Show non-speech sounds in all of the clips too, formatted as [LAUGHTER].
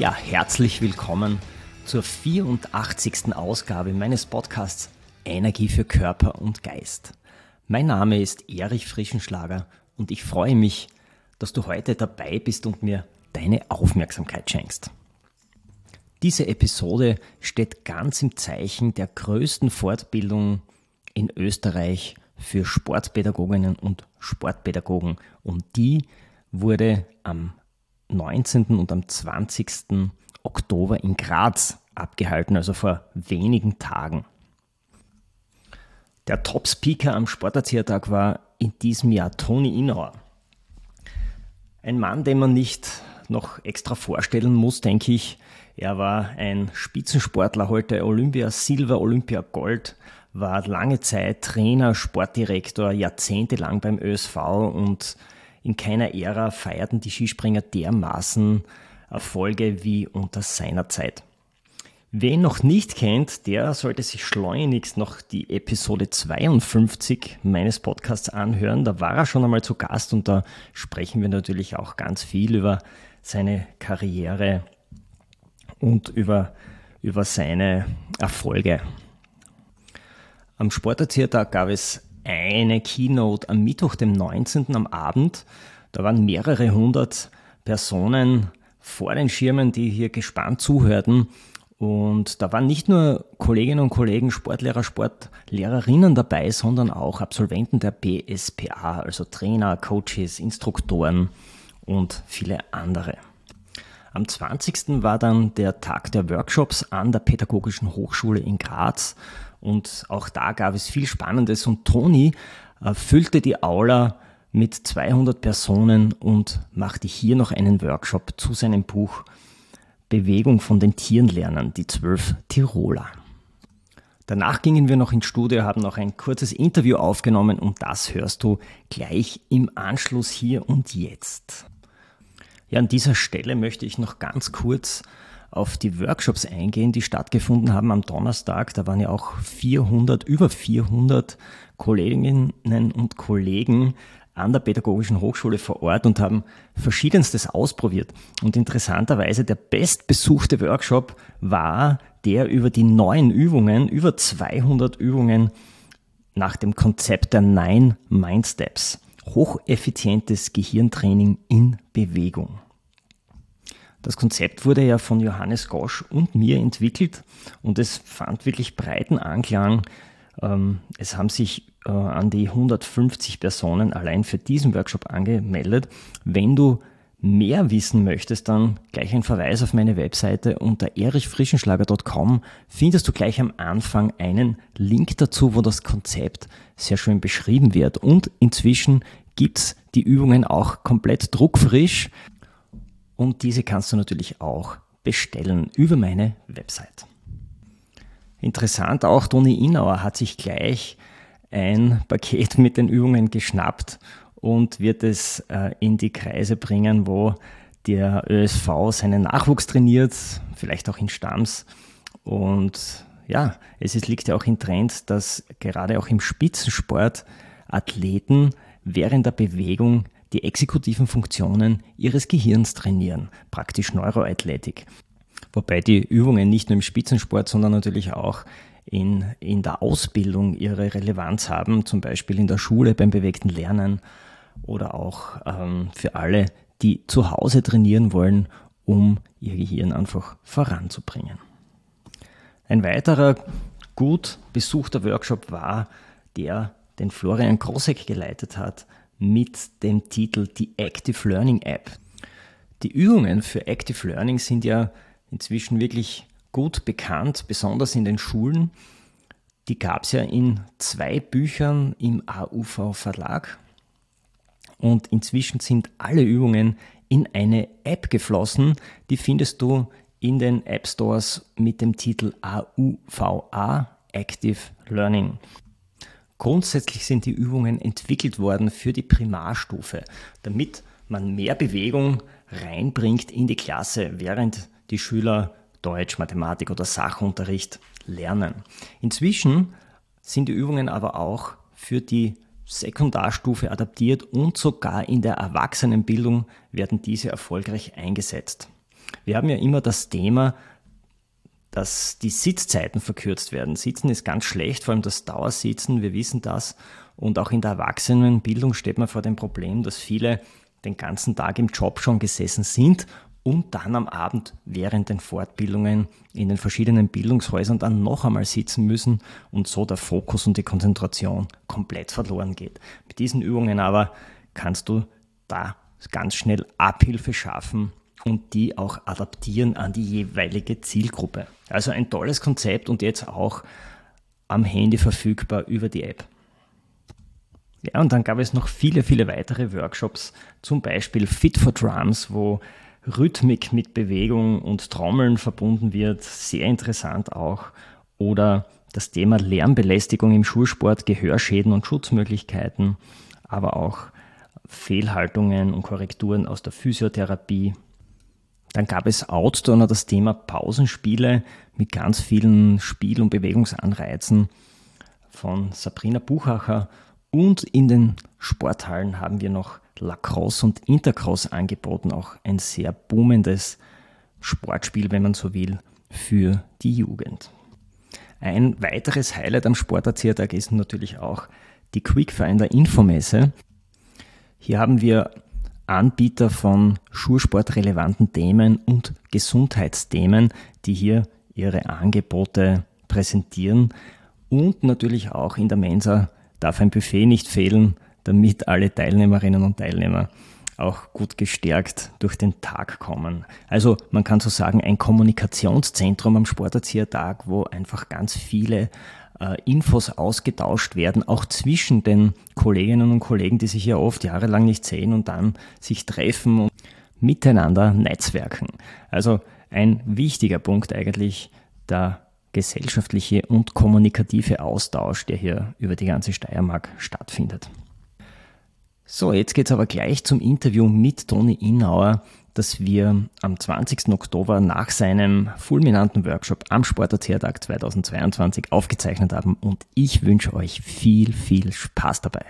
Ja, herzlich willkommen zur 84. Ausgabe meines Podcasts Energie für Körper und Geist. Mein Name ist Erich Frischenschlager und ich freue mich, dass du heute dabei bist und mir deine Aufmerksamkeit schenkst. Diese Episode steht ganz im Zeichen der größten Fortbildung in Österreich für Sportpädagoginnen und Sportpädagogen und die wurde am 19. und am 20. Oktober in Graz abgehalten, also vor wenigen Tagen. Der Top-Speaker am Sporterziehertag war in diesem Jahr Toni Inauer. Ein Mann, den man nicht noch extra vorstellen muss, denke ich. Er war ein Spitzensportler, heute Olympia Silber, Olympia Gold, war lange Zeit Trainer, Sportdirektor, jahrzehntelang beim ÖSV und in keiner Ära feierten die Skispringer dermaßen Erfolge wie unter seiner Zeit. Wer ihn noch nicht kennt, der sollte sich schleunigst noch die Episode 52 meines Podcasts anhören. Da war er schon einmal zu Gast und da sprechen wir natürlich auch ganz viel über seine Karriere und über, über seine Erfolge. Am Sporterziehertag gab es eine Keynote am Mittwoch, dem 19. am Abend. Da waren mehrere hundert Personen vor den Schirmen, die hier gespannt zuhörten. Und da waren nicht nur Kolleginnen und Kollegen, Sportlehrer, Sportlehrerinnen dabei, sondern auch Absolventen der BSPA, also Trainer, Coaches, Instruktoren und viele andere. Am 20. war dann der Tag der Workshops an der Pädagogischen Hochschule in Graz und auch da gab es viel Spannendes und Toni äh, füllte die Aula mit 200 Personen und machte hier noch einen Workshop zu seinem Buch Bewegung von den Tieren lernen, die zwölf Tiroler. Danach gingen wir noch ins Studio, haben noch ein kurzes Interview aufgenommen und das hörst du gleich im Anschluss hier und jetzt. Ja, an dieser Stelle möchte ich noch ganz kurz auf die Workshops eingehen, die stattgefunden haben am Donnerstag. Da waren ja auch 400, über 400 Kolleginnen und Kollegen an der Pädagogischen Hochschule vor Ort und haben verschiedenstes ausprobiert. Und interessanterweise der bestbesuchte Workshop war der über die neuen Übungen, über 200 Übungen nach dem Konzept der Nine Mind Steps. Hocheffizientes Gehirntraining in Bewegung. Das Konzept wurde ja von Johannes Gosch und mir entwickelt und es fand wirklich breiten Anklang. Ähm, es haben sich äh, an die 150 Personen allein für diesen Workshop angemeldet. Wenn du mehr wissen möchtest, dann gleich ein Verweis auf meine Webseite unter erichfrischenschlager.com findest du gleich am Anfang einen Link dazu, wo das Konzept sehr schön beschrieben wird. Und inzwischen gibt's die Übungen auch komplett druckfrisch und diese kannst du natürlich auch bestellen über meine Website. Interessant auch, Toni Inauer hat sich gleich ein Paket mit den Übungen geschnappt und wird es äh, in die Kreise bringen, wo der ÖSV seinen Nachwuchs trainiert, vielleicht auch in Stamms. Und ja, es ist, liegt ja auch im Trend, dass gerade auch im Spitzensport Athleten während der Bewegung die exekutiven Funktionen ihres Gehirns trainieren, praktisch Neuroathletik. Wobei die Übungen nicht nur im Spitzensport, sondern natürlich auch in, in der Ausbildung ihre Relevanz haben, zum Beispiel in der Schule beim bewegten Lernen oder auch ähm, für alle, die zu Hause trainieren wollen, um ihr Gehirn einfach voranzubringen. Ein weiterer gut besuchter Workshop war der, den Florian Krosek geleitet hat, mit dem Titel die Active Learning App. Die Übungen für Active Learning sind ja inzwischen wirklich gut bekannt, besonders in den Schulen. Die gab es ja in zwei Büchern im AUV Verlag. und inzwischen sind alle Übungen in eine App geflossen. Die findest du in den App Stores mit dem Titel AUVA Active Learning. Grundsätzlich sind die Übungen entwickelt worden für die Primarstufe, damit man mehr Bewegung reinbringt in die Klasse, während die Schüler Deutsch, Mathematik oder Sachunterricht lernen. Inzwischen sind die Übungen aber auch für die Sekundarstufe adaptiert und sogar in der Erwachsenenbildung werden diese erfolgreich eingesetzt. Wir haben ja immer das Thema, dass die Sitzzeiten verkürzt werden. Sitzen ist ganz schlecht, vor allem das Dauersitzen, wir wissen das. Und auch in der Erwachsenenbildung steht man vor dem Problem, dass viele den ganzen Tag im Job schon gesessen sind und dann am Abend während den Fortbildungen in den verschiedenen Bildungshäusern dann noch einmal sitzen müssen und so der Fokus und die Konzentration komplett verloren geht. Mit diesen Übungen aber kannst du da ganz schnell Abhilfe schaffen und die auch adaptieren an die jeweilige Zielgruppe. Also ein tolles Konzept und jetzt auch am Handy verfügbar über die App. Ja, und dann gab es noch viele, viele weitere Workshops, zum Beispiel Fit for Drums, wo Rhythmik mit Bewegung und Trommeln verbunden wird. Sehr interessant auch. Oder das Thema Lärmbelästigung im Schulsport, Gehörschäden und Schutzmöglichkeiten, aber auch Fehlhaltungen und Korrekturen aus der Physiotherapie. Dann gab es Outdoor noch das Thema Pausenspiele mit ganz vielen Spiel- und Bewegungsanreizen von Sabrina Buchacher. Und in den Sporthallen haben wir noch Lacrosse und Intercross angeboten, auch ein sehr boomendes Sportspiel, wenn man so will, für die Jugend. Ein weiteres Highlight am Sporterziehertag ist natürlich auch die Quickfinder Infomesse. Hier haben wir Anbieter von schulsportrelevanten Themen und Gesundheitsthemen, die hier ihre Angebote präsentieren. Und natürlich auch in der Mensa darf ein Buffet nicht fehlen damit alle Teilnehmerinnen und Teilnehmer auch gut gestärkt durch den Tag kommen. Also man kann so sagen, ein Kommunikationszentrum am Sporterziehertag, wo einfach ganz viele Infos ausgetauscht werden, auch zwischen den Kolleginnen und Kollegen, die sich ja oft jahrelang nicht sehen und dann sich treffen und miteinander netzwerken. Also ein wichtiger Punkt eigentlich der gesellschaftliche und kommunikative Austausch, der hier über die ganze Steiermark stattfindet. So, jetzt geht's aber gleich zum Interview mit Toni Innauer, das wir am 20. Oktober nach seinem fulminanten Workshop am Sporterzähltag 2022 aufgezeichnet haben und ich wünsche euch viel, viel Spaß dabei.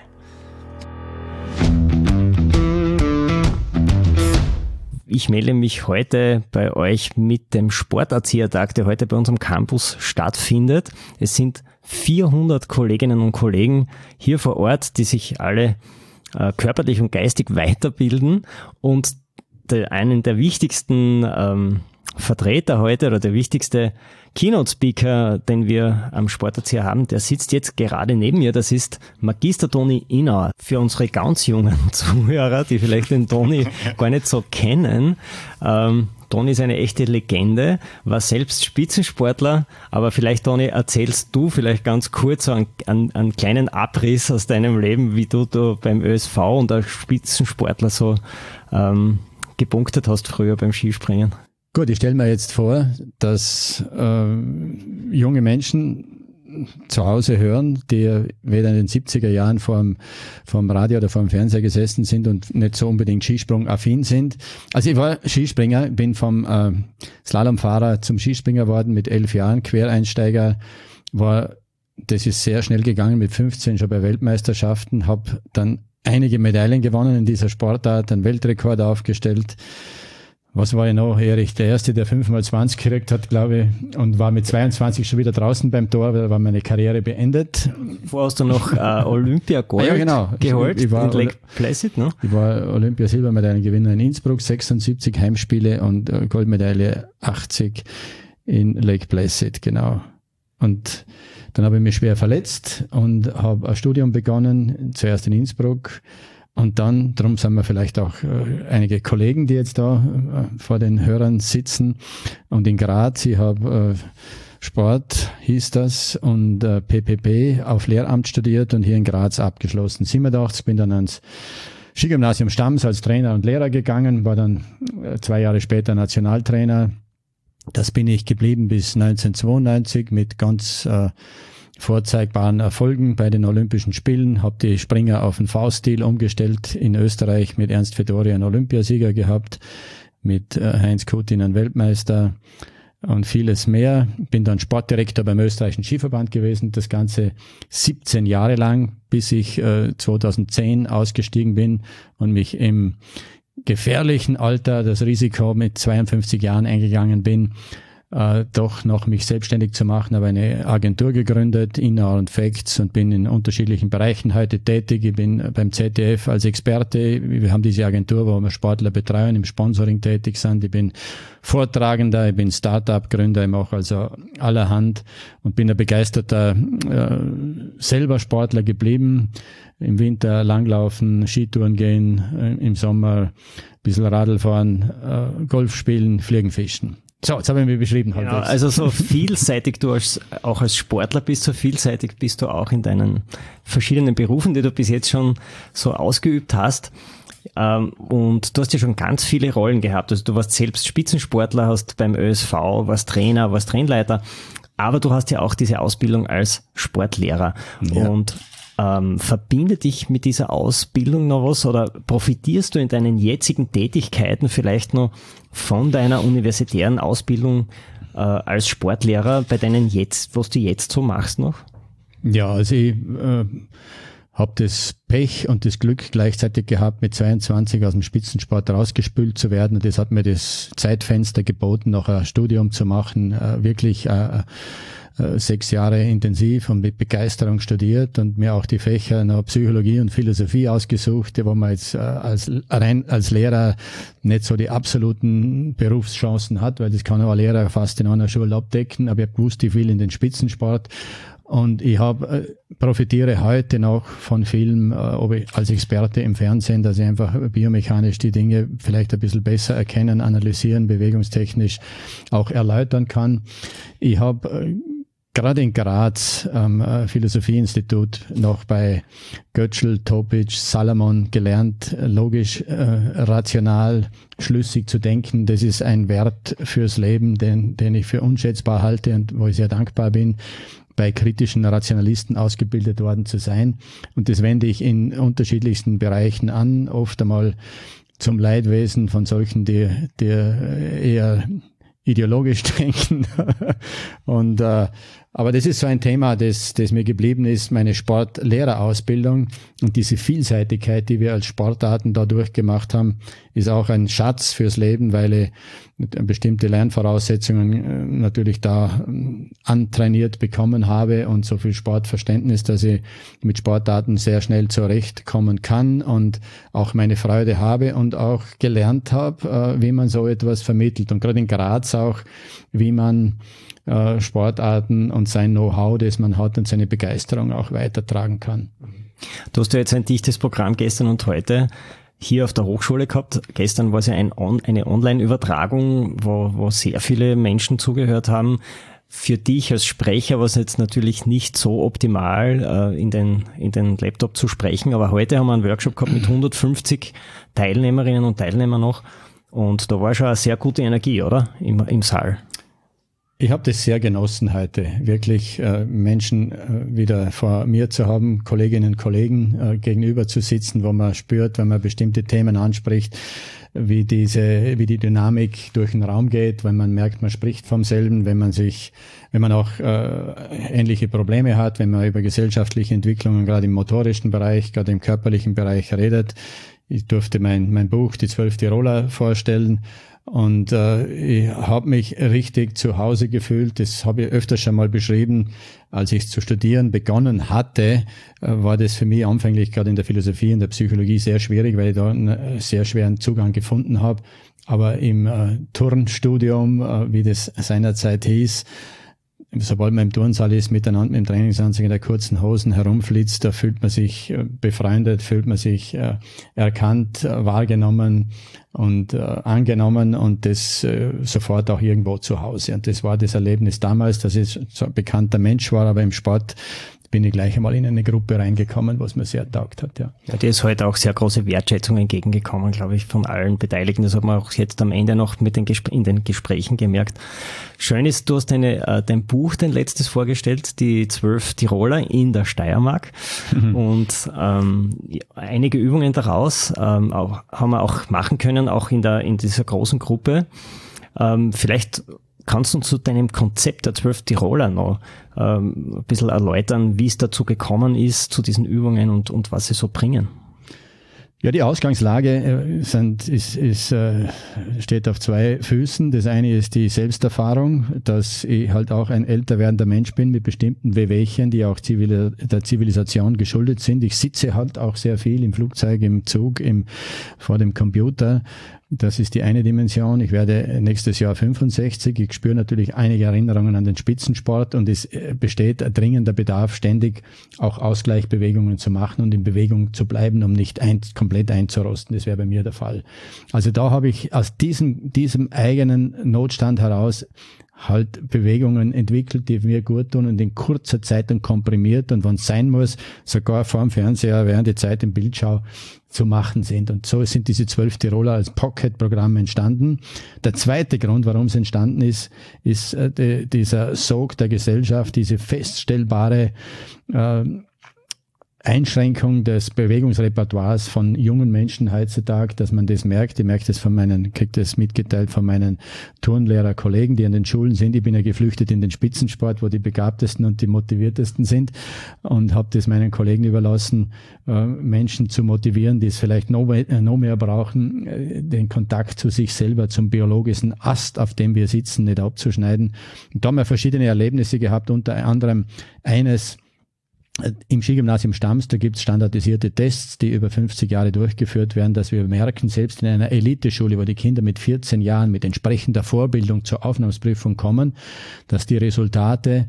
Ich melde mich heute bei euch mit dem Sporterziehertag, der heute bei unserem Campus stattfindet. Es sind 400 Kolleginnen und Kollegen hier vor Ort, die sich alle äh, körperlich und geistig weiterbilden und der, einen der wichtigsten ähm, Vertreter heute oder der wichtigste Keynote-Speaker, den wir am Sporterzieher haben, der sitzt jetzt gerade neben mir. Das ist Magister Toni Inauer. Für unsere ganz jungen [LAUGHS] Zuhörer, die vielleicht den Toni [LAUGHS] gar nicht so kennen, ähm, Toni ist eine echte Legende, war selbst Spitzensportler, aber vielleicht, Toni, erzählst du vielleicht ganz kurz so einen, einen, einen kleinen Abriss aus deinem Leben, wie du da beim ÖSV und als Spitzensportler so ähm, gepunktet hast früher beim Skispringen. Gut, ich stelle mir jetzt vor, dass äh, junge Menschen zu Hause hören, die weder in den 70er Jahren vorm, vorm Radio oder vorm Fernseher gesessen sind und nicht so unbedingt Skisprung-affin sind. Also ich war Skispringer, bin vom äh, Slalomfahrer zum Skispringer worden mit elf Jahren, Quereinsteiger, war, das ist sehr schnell gegangen mit 15 schon bei Weltmeisterschaften, habe dann einige Medaillen gewonnen in dieser Sportart, einen Weltrekord aufgestellt was war ich noch, Erich? Der Erste, der 5x20 gekriegt hat, glaube ich, und war mit 22 schon wieder draußen beim Tor, da war meine Karriere beendet. Vorher hast du noch äh, [LAUGHS] Olympia Gold ja, genau. geholt ich, ich war, in Lake Placid, ne? Ich war Olympia Silbermedaillengewinner in Innsbruck, 76 Heimspiele und äh, Goldmedaille 80 in Lake Placid, genau. Und dann habe ich mich schwer verletzt und habe ein Studium begonnen, zuerst in Innsbruck, und dann, darum sind wir vielleicht auch äh, einige Kollegen, die jetzt da äh, vor den Hörern sitzen. Und in Graz, ich habe äh, Sport, hieß das, und PPP auf Lehramt studiert und hier in Graz abgeschlossen. 87 bin dann ans Skigymnasium Stamms als Trainer und Lehrer gegangen, war dann zwei Jahre später Nationaltrainer. Das bin ich geblieben bis 1992 mit ganz äh, vorzeigbaren Erfolgen bei den Olympischen Spielen, habe die Springer auf den V-Stil umgestellt in Österreich mit Ernst Fedori einen Olympiasieger gehabt, mit äh, Heinz Kutin einen Weltmeister und vieles mehr. Bin dann Sportdirektor beim österreichischen Skiverband gewesen, das Ganze 17 Jahre lang, bis ich äh, 2010 ausgestiegen bin und mich im gefährlichen Alter das Risiko mit 52 Jahren eingegangen bin, äh, doch noch mich selbstständig zu machen, habe eine Agentur gegründet, Inner und Facts und bin in unterschiedlichen Bereichen heute tätig. Ich bin beim ZDF als Experte. Wir haben diese Agentur, wo wir Sportler betreuen, im Sponsoring tätig sind. Ich bin Vortragender, ich bin Startup-Gründer, ich mache also allerhand und bin ein begeisterter äh, selber Sportler geblieben. Im Winter Langlaufen, Skitouren gehen, äh, im Sommer ein bisschen Radl fahren, äh, Golf spielen, Fliegen, Fischen. So, jetzt habe ich mich beschrieben. Genau, also so vielseitig du als, auch als Sportler bist, so vielseitig bist du auch in deinen verschiedenen Berufen, die du bis jetzt schon so ausgeübt hast. Ähm, und du hast ja schon ganz viele Rollen gehabt. Also du warst selbst Spitzensportler, hast beim ÖSV, warst Trainer, warst Trainleiter. Aber du hast ja auch diese Ausbildung als Sportlehrer. Ja. Und ähm, verbindet dich mit dieser Ausbildung noch was oder profitierst du in deinen jetzigen Tätigkeiten vielleicht noch von deiner universitären Ausbildung äh, als Sportlehrer bei deinen jetzt, was du jetzt so machst noch? Ja, also ich äh, habe das Pech und das Glück gleichzeitig gehabt, mit 22 aus dem Spitzensport rausgespült zu werden. Das hat mir das Zeitfenster geboten, noch ein Studium zu machen, äh, wirklich äh, sechs Jahre intensiv und mit Begeisterung studiert und mir auch die Fächer noch Psychologie und Philosophie ausgesucht, wo man jetzt äh, als, rein, als Lehrer nicht so die absoluten Berufschancen hat, weil das kann auch ein Lehrer fast in einer Schule abdecken, aber ich habe gewusst, ich will in den Spitzensport und ich habe äh, profitiere heute noch von Film, ob ich als Experte im Fernsehen, dass ich einfach biomechanisch die Dinge vielleicht ein bisschen besser erkennen, analysieren, bewegungstechnisch auch erläutern kann. Ich habe gerade in Graz am äh, Philosophieinstitut noch bei Götzl, Topic, Salomon gelernt, logisch, äh, rational, schlüssig zu denken. Das ist ein Wert fürs Leben, den, den ich für unschätzbar halte und wo ich sehr dankbar bin bei kritischen Rationalisten ausgebildet worden zu sein. Und das wende ich in unterschiedlichsten Bereichen an, oft einmal zum Leidwesen von solchen, die, die eher ideologisch [LAUGHS] denken. und äh, aber das ist so ein Thema, das, das mir geblieben ist, meine Sportlehrerausbildung und diese Vielseitigkeit, die wir als Sportarten da durchgemacht haben, ist auch ein Schatz fürs Leben, weil ich bestimmte Lernvoraussetzungen äh, natürlich da ähm, antrainiert bekommen habe und so viel Sportverständnis, dass ich mit Sportarten sehr schnell zurechtkommen kann und auch meine Freude habe und auch gelernt habe, äh, wie man so etwas vermittelt. Und gerade in Graz auch, wie man äh, Sportarten und sein Know-how, das man hat und seine Begeisterung auch weitertragen kann. Du hast ja jetzt ein dichtes Programm gestern und heute hier auf der Hochschule gehabt. Gestern war es ja ein On eine Online-Übertragung, wo, wo sehr viele Menschen zugehört haben. Für dich als Sprecher war es jetzt natürlich nicht so optimal, äh, in, den, in den Laptop zu sprechen, aber heute haben wir einen Workshop gehabt mit 150 Teilnehmerinnen und Teilnehmern noch. Und da war schon eine sehr gute Energie, oder? Im, im Saal. Ich habe das sehr genossen heute, wirklich äh, Menschen äh, wieder vor mir zu haben, Kolleginnen und Kollegen äh, gegenüber zu sitzen, wo man spürt, wenn man bestimmte Themen anspricht, wie diese, wie die Dynamik durch den Raum geht, wenn man merkt, man spricht vom selben, wenn man sich, wenn man auch äh, ähnliche Probleme hat, wenn man über gesellschaftliche Entwicklungen gerade im motorischen Bereich, gerade im körperlichen Bereich redet. Ich durfte mein, mein Buch Die zwölf Tiroler vorstellen und äh, ich habe mich richtig zu Hause gefühlt. Das habe ich öfter schon mal beschrieben. Als ich zu studieren begonnen hatte, äh, war das für mich anfänglich gerade in der Philosophie und der Psychologie sehr schwierig, weil ich da einen äh, sehr schweren Zugang gefunden habe. Aber im äh, Turnstudium, äh, wie das seinerzeit hieß, sobald man im Turnsaal ist, miteinander mit dem Trainingsanzug in der kurzen Hosen herumflitzt, da fühlt man sich äh, befreundet, fühlt man sich äh, erkannt, äh, wahrgenommen und äh, angenommen und das äh, sofort auch irgendwo zu Hause. Und das war das Erlebnis damals, dass ich so ein bekannter Mensch war, aber im Sport bin ich gleich einmal in eine Gruppe reingekommen, was mir sehr taugt hat. Ja, ja dir ist heute auch sehr große Wertschätzung entgegengekommen, glaube ich, von allen Beteiligten. Das hat man auch jetzt am Ende noch mit den in den Gesprächen gemerkt. Schön ist, du hast deine, äh, dein Buch, dein letztes vorgestellt, die zwölf Tiroler in der Steiermark. Mhm. Und ähm, einige Übungen daraus ähm, auch, haben wir auch machen können, auch in, der, in dieser großen Gruppe. Ähm, vielleicht kannst du uns zu deinem Konzept der zwölf Tiroler noch ähm, ein bisschen erläutern, wie es dazu gekommen ist, zu diesen Übungen und, und was sie so bringen? Ja, die Ausgangslage äh, sind, ist, ist, äh, steht auf zwei Füßen. Das eine ist die Selbsterfahrung, dass ich halt auch ein älter werdender Mensch bin mit bestimmten Wehwehchen, die auch zivil, der Zivilisation geschuldet sind. Ich sitze halt auch sehr viel im Flugzeug, im Zug, im, vor dem Computer das ist die eine Dimension. Ich werde nächstes Jahr 65. Ich spüre natürlich einige Erinnerungen an den Spitzensport und es äh, besteht dringender Bedarf, ständig auch Ausgleichbewegungen zu machen und in Bewegung zu bleiben, um nicht ein, komplett einzurosten. Das wäre bei mir der Fall. Also da habe ich aus diesem, diesem eigenen Notstand heraus halt Bewegungen entwickelt, die mir gut tun und in kurzer Zeit dann komprimiert und wenn es sein muss, sogar vor dem Fernseher während die Zeit im Bildschau zu machen sind. Und so sind diese zwölf Tiroler als Pocket-Programm entstanden. Der zweite Grund, warum es entstanden ist, ist äh, die, dieser Sog der Gesellschaft, diese feststellbare äh, Einschränkung des Bewegungsrepertoires von jungen Menschen heutzutage, dass man das merkt. Ich merke das von meinen, kriege das mitgeteilt von meinen Turnlehrer Kollegen, die an den Schulen sind. Ich bin ja geflüchtet in den Spitzensport, wo die begabtesten und die motiviertesten sind und habe das meinen Kollegen überlassen, äh, Menschen zu motivieren, die es vielleicht noch, äh, mehr brauchen, äh, den Kontakt zu sich selber, zum biologischen Ast, auf dem wir sitzen, nicht abzuschneiden. Und da haben wir verschiedene Erlebnisse gehabt, unter anderem eines, im Skigymnasium Stams, da gibt es standardisierte Tests, die über 50 Jahre durchgeführt werden, dass wir merken, selbst in einer Eliteschule, wo die Kinder mit 14 Jahren mit entsprechender Vorbildung zur Aufnahmsprüfung kommen, dass die Resultate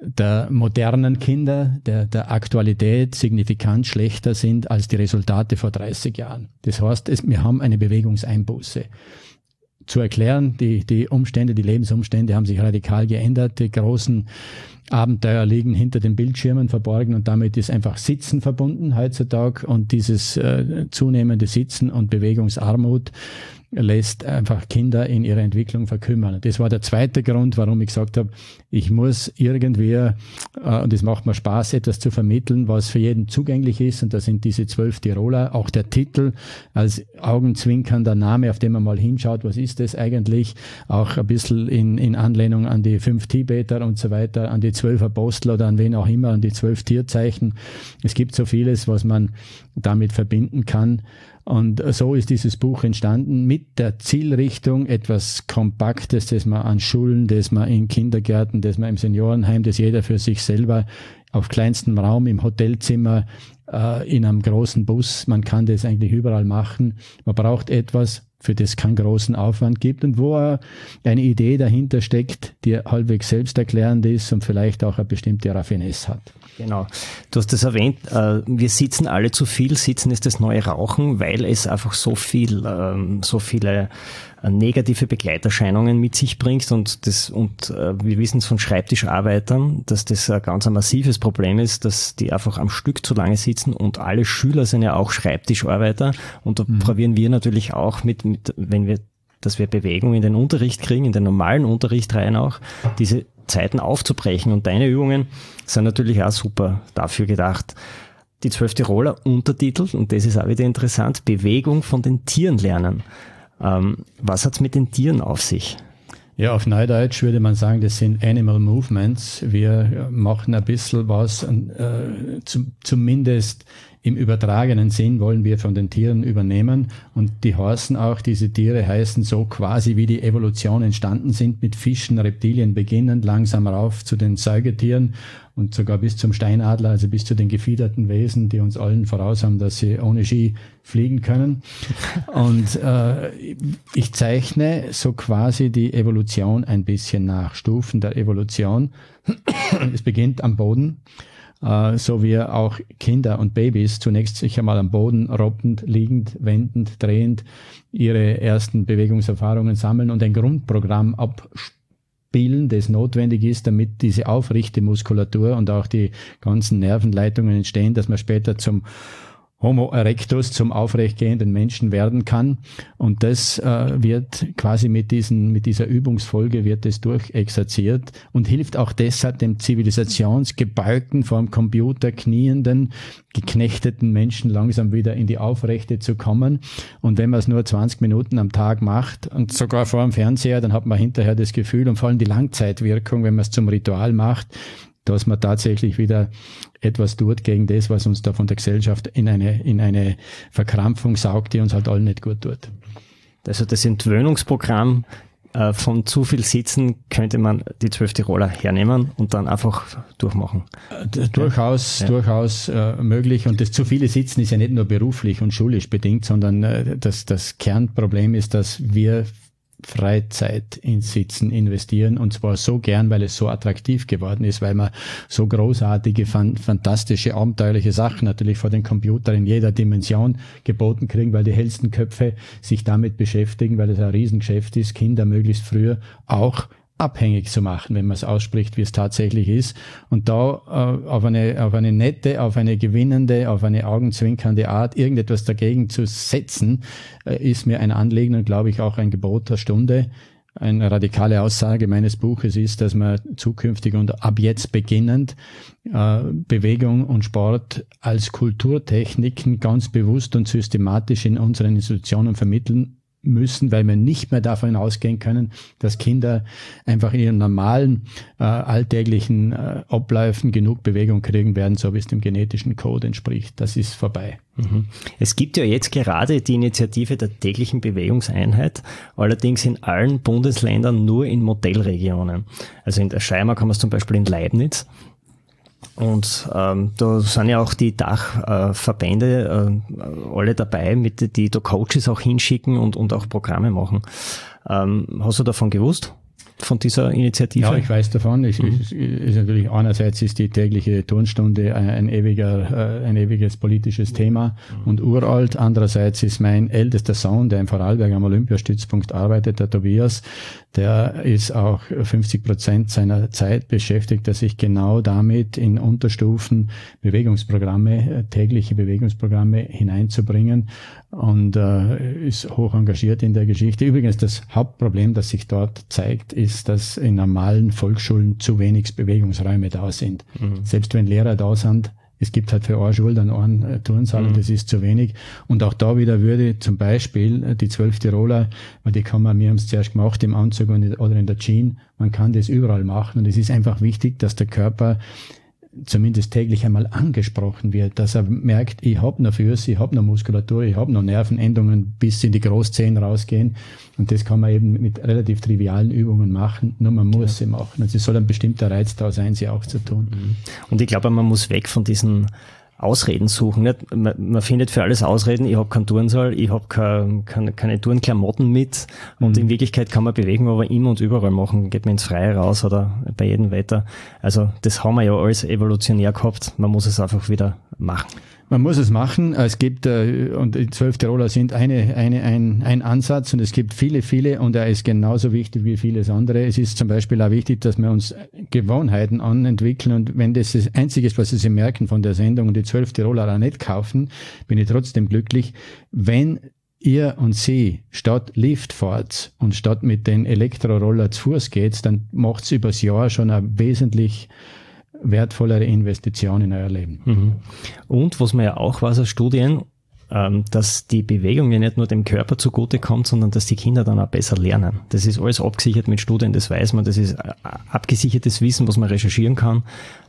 der modernen Kinder, der, der Aktualität signifikant schlechter sind als die Resultate vor 30 Jahren. Das heißt, es, wir haben eine Bewegungseinbuße zu erklären. Die, die Umstände, die Lebensumstände haben sich radikal geändert. Die großen Abenteuer liegen hinter den Bildschirmen verborgen und damit ist einfach Sitzen verbunden heutzutage und dieses äh, zunehmende Sitzen und Bewegungsarmut lässt einfach Kinder in ihrer Entwicklung verkümmern. Das war der zweite Grund, warum ich gesagt habe, ich muss irgendwie, äh, und es macht mir Spaß, etwas zu vermitteln, was für jeden zugänglich ist. Und da sind diese zwölf Tiroler, auch der Titel als augenzwinkernder Name, auf den man mal hinschaut, was ist das eigentlich? Auch ein bisschen in, in Anlehnung an die fünf Tibeter und so weiter, an die zwölf Apostel oder an wen auch immer, an die zwölf Tierzeichen. Es gibt so vieles, was man damit verbinden kann. Und so ist dieses Buch entstanden mit der Zielrichtung, etwas Kompaktes, das man an Schulen, das man in Kindergärten, das man im Seniorenheim, das jeder für sich selber auf kleinstem Raum im Hotelzimmer, äh, in einem großen Bus, man kann das eigentlich überall machen. Man braucht etwas, für das keinen großen Aufwand gibt und wo eine Idee dahinter steckt, die halbwegs selbsterklärend ist und vielleicht auch eine bestimmte Raffinesse hat. Genau. Du hast das erwähnt, äh, wir sitzen alle zu viel, sitzen ist das neue Rauchen, weil es einfach so viel, ähm, so viele äh, negative Begleiterscheinungen mit sich bringt und das, und äh, wir wissen es von Schreibtischarbeitern, dass das ein ganz ein massives Problem ist, dass die einfach am Stück zu lange sitzen und alle Schüler sind ja auch Schreibtischarbeiter und da mhm. probieren wir natürlich auch mit, mit, wenn wir dass wir Bewegung in den Unterricht kriegen, in den normalen Unterricht rein auch, diese Zeiten aufzubrechen. Und deine Übungen sind natürlich auch super dafür gedacht. Die zwölf Tiroler Untertitel, und das ist auch wieder interessant, Bewegung von den Tieren lernen. Ähm, was hat's mit den Tieren auf sich? Ja, auf Neudeutsch würde man sagen, das sind Animal Movements. Wir machen ein bisschen was, äh, zum, zumindest im übertragenen Sinn wollen wir von den Tieren übernehmen und die heißen auch, diese Tiere heißen so quasi wie die Evolution entstanden sind, mit Fischen, Reptilien beginnend, langsam rauf zu den Säugetieren und sogar bis zum Steinadler, also bis zu den gefiederten Wesen, die uns allen voraus haben, dass sie ohne Ski fliegen können. [LAUGHS] Und äh, ich zeichne so quasi die Evolution ein bisschen nach, Stufen der Evolution. es beginnt am Boden äh, so wie auch Kinder und Babys zunächst sich einmal am Boden robbend, liegend, wendend, drehend ihre ersten Bewegungserfahrungen sammeln und ein Grundprogramm ab abbilden, das notwendig ist, damit diese aufrichte Muskulatur und auch die ganzen Nervenleitungen entstehen, dass man später zum Homo erectus zum aufrechtgehenden Menschen werden kann. Und das äh, wird quasi mit, diesen, mit dieser Übungsfolge wird es durchexerziert und hilft auch deshalb dem zivilisationsgebeugten, vor dem Computer knienden, geknechteten Menschen langsam wieder in die Aufrechte zu kommen. Und wenn man es nur 20 Minuten am Tag macht und sogar vor dem Fernseher, dann hat man hinterher das Gefühl und vor allem die Langzeitwirkung, wenn man es zum Ritual macht, dass man tatsächlich wieder etwas tut gegen das, was uns da von der Gesellschaft in eine, in eine Verkrampfung saugt, die uns halt allen nicht gut tut. Also das Entwöhnungsprogramm äh, von zu viel Sitzen könnte man die zwölf Tiroler hernehmen und dann einfach durchmachen. Äh, durchaus, ja. durchaus äh, möglich. Und das zu viele Sitzen ist ja nicht nur beruflich und schulisch bedingt, sondern äh, das, das Kernproblem ist, dass wir Freizeit ins Sitzen investieren. Und zwar so gern, weil es so attraktiv geworden ist, weil man so großartige, fantastische, abenteuerliche Sachen natürlich vor den Computern in jeder Dimension geboten kriegen, weil die hellsten Köpfe sich damit beschäftigen, weil es ein Riesengeschäft ist, Kinder möglichst früher auch abhängig zu machen, wenn man es ausspricht, wie es tatsächlich ist. Und da äh, auf, eine, auf eine nette, auf eine gewinnende, auf eine augenzwinkernde Art irgendetwas dagegen zu setzen, äh, ist mir ein Anliegen und glaube ich auch ein Gebot der Stunde. Eine radikale Aussage meines Buches ist, dass man zukünftig und ab jetzt beginnend äh, Bewegung und Sport als Kulturtechniken ganz bewusst und systematisch in unseren Institutionen vermitteln müssen, weil wir nicht mehr davon ausgehen können, dass Kinder einfach in ihren normalen äh, alltäglichen äh, Abläufen genug Bewegung kriegen werden, so wie es dem genetischen Code entspricht. Das ist vorbei. Mhm. Es gibt ja jetzt gerade die Initiative der täglichen Bewegungseinheit, allerdings in allen Bundesländern nur in Modellregionen. Also in der Steiermark haben wir es zum Beispiel in Leibniz, und ähm, da sind ja auch die Dachverbände äh, alle dabei, mit die da Coaches auch hinschicken und, und auch Programme machen. Ähm, hast du davon gewusst? von dieser Initiative? Ja, ich weiß davon. Ich, mhm. ist, ist natürlich einerseits ist die tägliche Turnstunde ein, ein ewiger, äh, ein ewiges politisches Thema mhm. und uralt. Andererseits ist mein ältester Sohn, der in Vorarlberg am Olympiastützpunkt arbeitet, der Tobias, der ist auch 50 Prozent seiner Zeit beschäftigt, dass sich genau damit in Unterstufen Bewegungsprogramme, äh, tägliche Bewegungsprogramme hineinzubringen und äh, ist hoch engagiert in der Geschichte. Übrigens, das Hauptproblem, das sich dort zeigt, ist, dass in normalen Volksschulen zu wenig Bewegungsräume da sind. Mhm. Selbst wenn Lehrer da sind, es gibt halt für eine Schule dann einen äh, Turnsaal mhm. und das ist zu wenig. Und auch da wieder würde zum Beispiel äh, die zwölf Tiroler, weil die kann man, wir haben es zuerst gemacht im Anzug oder in der Jeans, man kann das überall machen und es ist einfach wichtig, dass der Körper zumindest täglich einmal angesprochen wird, dass er merkt, ich habe noch Füße, ich habe noch Muskulatur, ich habe noch Nervenendungen bis in die Großzehen rausgehen. Und das kann man eben mit relativ trivialen Übungen machen, nur man muss ja. sie machen. Also es soll ein bestimmter Reiz da sein, sie auch zu tun. Mhm. Und ich glaube, man muss weg von diesen Ausreden suchen. Nicht? Man, man findet für alles Ausreden, ich habe keinen Turnsaal, ich habe keine, keine, keine Turnklamotten mit und mhm. in Wirklichkeit kann man Bewegung aber immer und überall machen, geht man ins Freie raus oder bei jedem Wetter. Also das haben wir ja alles evolutionär gehabt, man muss es einfach wieder machen. Man muss es machen. Es gibt, äh, und die zwölf Tiroler sind eine, eine, ein, ein Ansatz und es gibt viele, viele und er ist genauso wichtig wie vieles andere. Es ist zum Beispiel auch wichtig, dass wir uns Gewohnheiten anentwickeln und wenn das das Einzige ist, was Sie merken von der Sendung und die zwölf Tiroler auch nicht kaufen, bin ich trotzdem glücklich, wenn ihr und sie statt Lift fahrt und statt mit den Elektroroller zu Fuß geht, dann macht's übers Jahr schon ein wesentlich wertvollere Investition in euer Leben. Mhm. Und was man ja auch weiß aus Studien, ähm, dass die Bewegung ja nicht nur dem Körper zugute kommt, sondern dass die Kinder dann auch besser lernen. Das ist alles abgesichert mit Studien, das weiß man, das ist äh, abgesichertes Wissen, was man recherchieren kann.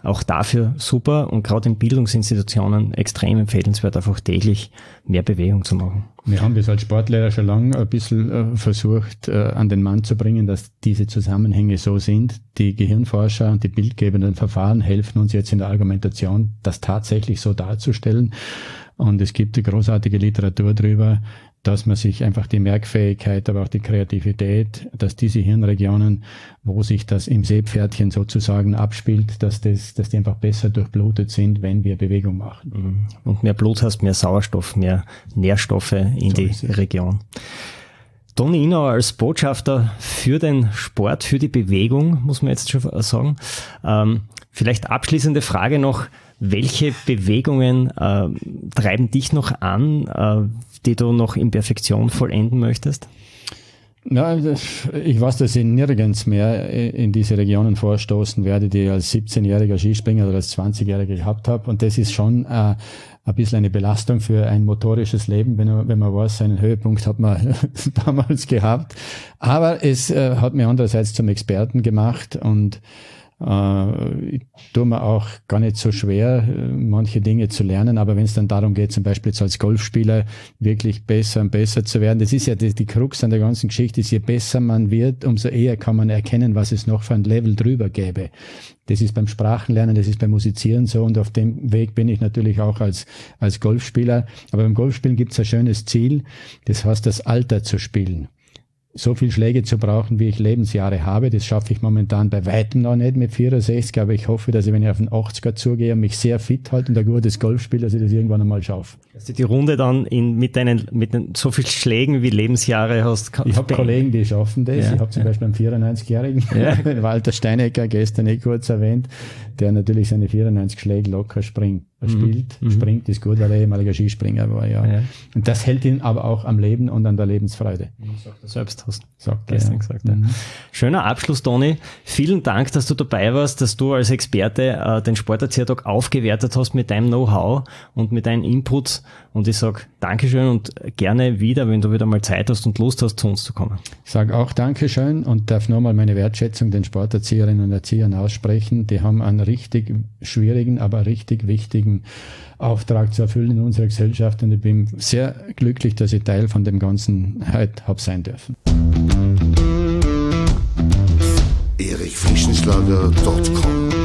Auch dafür super und gerade in Bildungsinstitutionen extrem empfehlenswert, einfach täglich mehr Bewegung zu machen. Wir haben das als Sportlehrer schon lange ein bisschen äh, versucht, äh, an den Mann zu bringen, dass diese Zusammenhänge so sind. Die Gehirnforscher und die bildgebenden Verfahren helfen uns jetzt in der Argumentation, das tatsächlich so darzustellen. Und es gibt eine großartige Literatur darüber, dass man sich einfach die Merkfähigkeit, aber auch die Kreativität, dass diese Hirnregionen, wo sich das im Seepferdchen sozusagen abspielt, dass das, dass die einfach besser durchblutet sind, wenn wir Bewegung machen. Mhm. Und mehr Blut hast, mehr Sauerstoff, mehr Nährstoffe in so die Region. Toni Inauer als Botschafter für den Sport, für die Bewegung, muss man jetzt schon sagen. Ähm, vielleicht abschließende Frage noch. Welche Bewegungen äh, treiben dich noch an, äh, die du noch in Perfektion vollenden möchtest? Ja, ich weiß, dass ich nirgends mehr in diese Regionen vorstoßen werde, die ich als 17-jähriger Skispringer oder als 20-jähriger gehabt habe. Und das ist schon äh, ein bisschen eine Belastung für ein motorisches Leben, wenn man, wenn man weiß, seinen Höhepunkt hat man [LAUGHS] damals gehabt. Aber es äh, hat mir andererseits zum Experten gemacht und äh, tue mir auch gar nicht so schwer, äh, manche Dinge zu lernen, aber wenn es dann darum geht, zum Beispiel jetzt als Golfspieler wirklich besser und besser zu werden, das ist ja die, die Krux an der ganzen Geschichte, ist, je besser man wird, umso eher kann man erkennen, was es noch für ein Level drüber gäbe. Das ist beim Sprachenlernen, das ist beim Musizieren so und auf dem Weg bin ich natürlich auch als, als Golfspieler. Aber beim Golfspielen gibt es ein schönes Ziel, das heißt, das Alter zu spielen so viel Schläge zu brauchen, wie ich Lebensjahre habe. Das schaffe ich momentan bei weitem noch nicht mit 64, aber ich hoffe, dass ich, wenn ich auf den 80er zugehe und mich sehr fit halte und ein gutes Golf spiele, dass ich das irgendwann einmal schaffe. Dass du die Runde dann in, mit deinen mit den, so viel Schlägen wie Lebensjahre hast. Ich habe Kollegen, die schaffen das. Ja, ich habe zum ja. Beispiel einen 94-Jährigen, ja. [LAUGHS] Walter Steinecker, gestern eh kurz erwähnt, der natürlich seine 94 Schläge locker springt. Er mhm. spielt, mhm. springt, ist gut, weil er ehemaliger Skispringer war, ja. ja. Und das hält ihn aber auch am Leben und an der Lebensfreude. Sagt er selbst, hast sagt gestern gesagt. Ja. Mhm. Schöner Abschluss, Toni. Vielen Dank, dass du dabei warst, dass du als Experte äh, den Sporterziehertag aufgewertet hast mit deinem Know-how und mit deinen Inputs. Und ich sag Dankeschön und gerne wieder, wenn du wieder mal Zeit hast und Lust hast, zu uns zu kommen. Ich sage auch Dankeschön und darf nochmal meine Wertschätzung den Sporterzieherinnen und Erziehern aussprechen. Die haben einen richtig schwierigen, aber richtig wichtigen Auftrag zu erfüllen in unserer Gesellschaft und ich bin sehr glücklich, dass ich Teil von dem Ganzen heute habe sein dürfen. erichfrischenschlager.com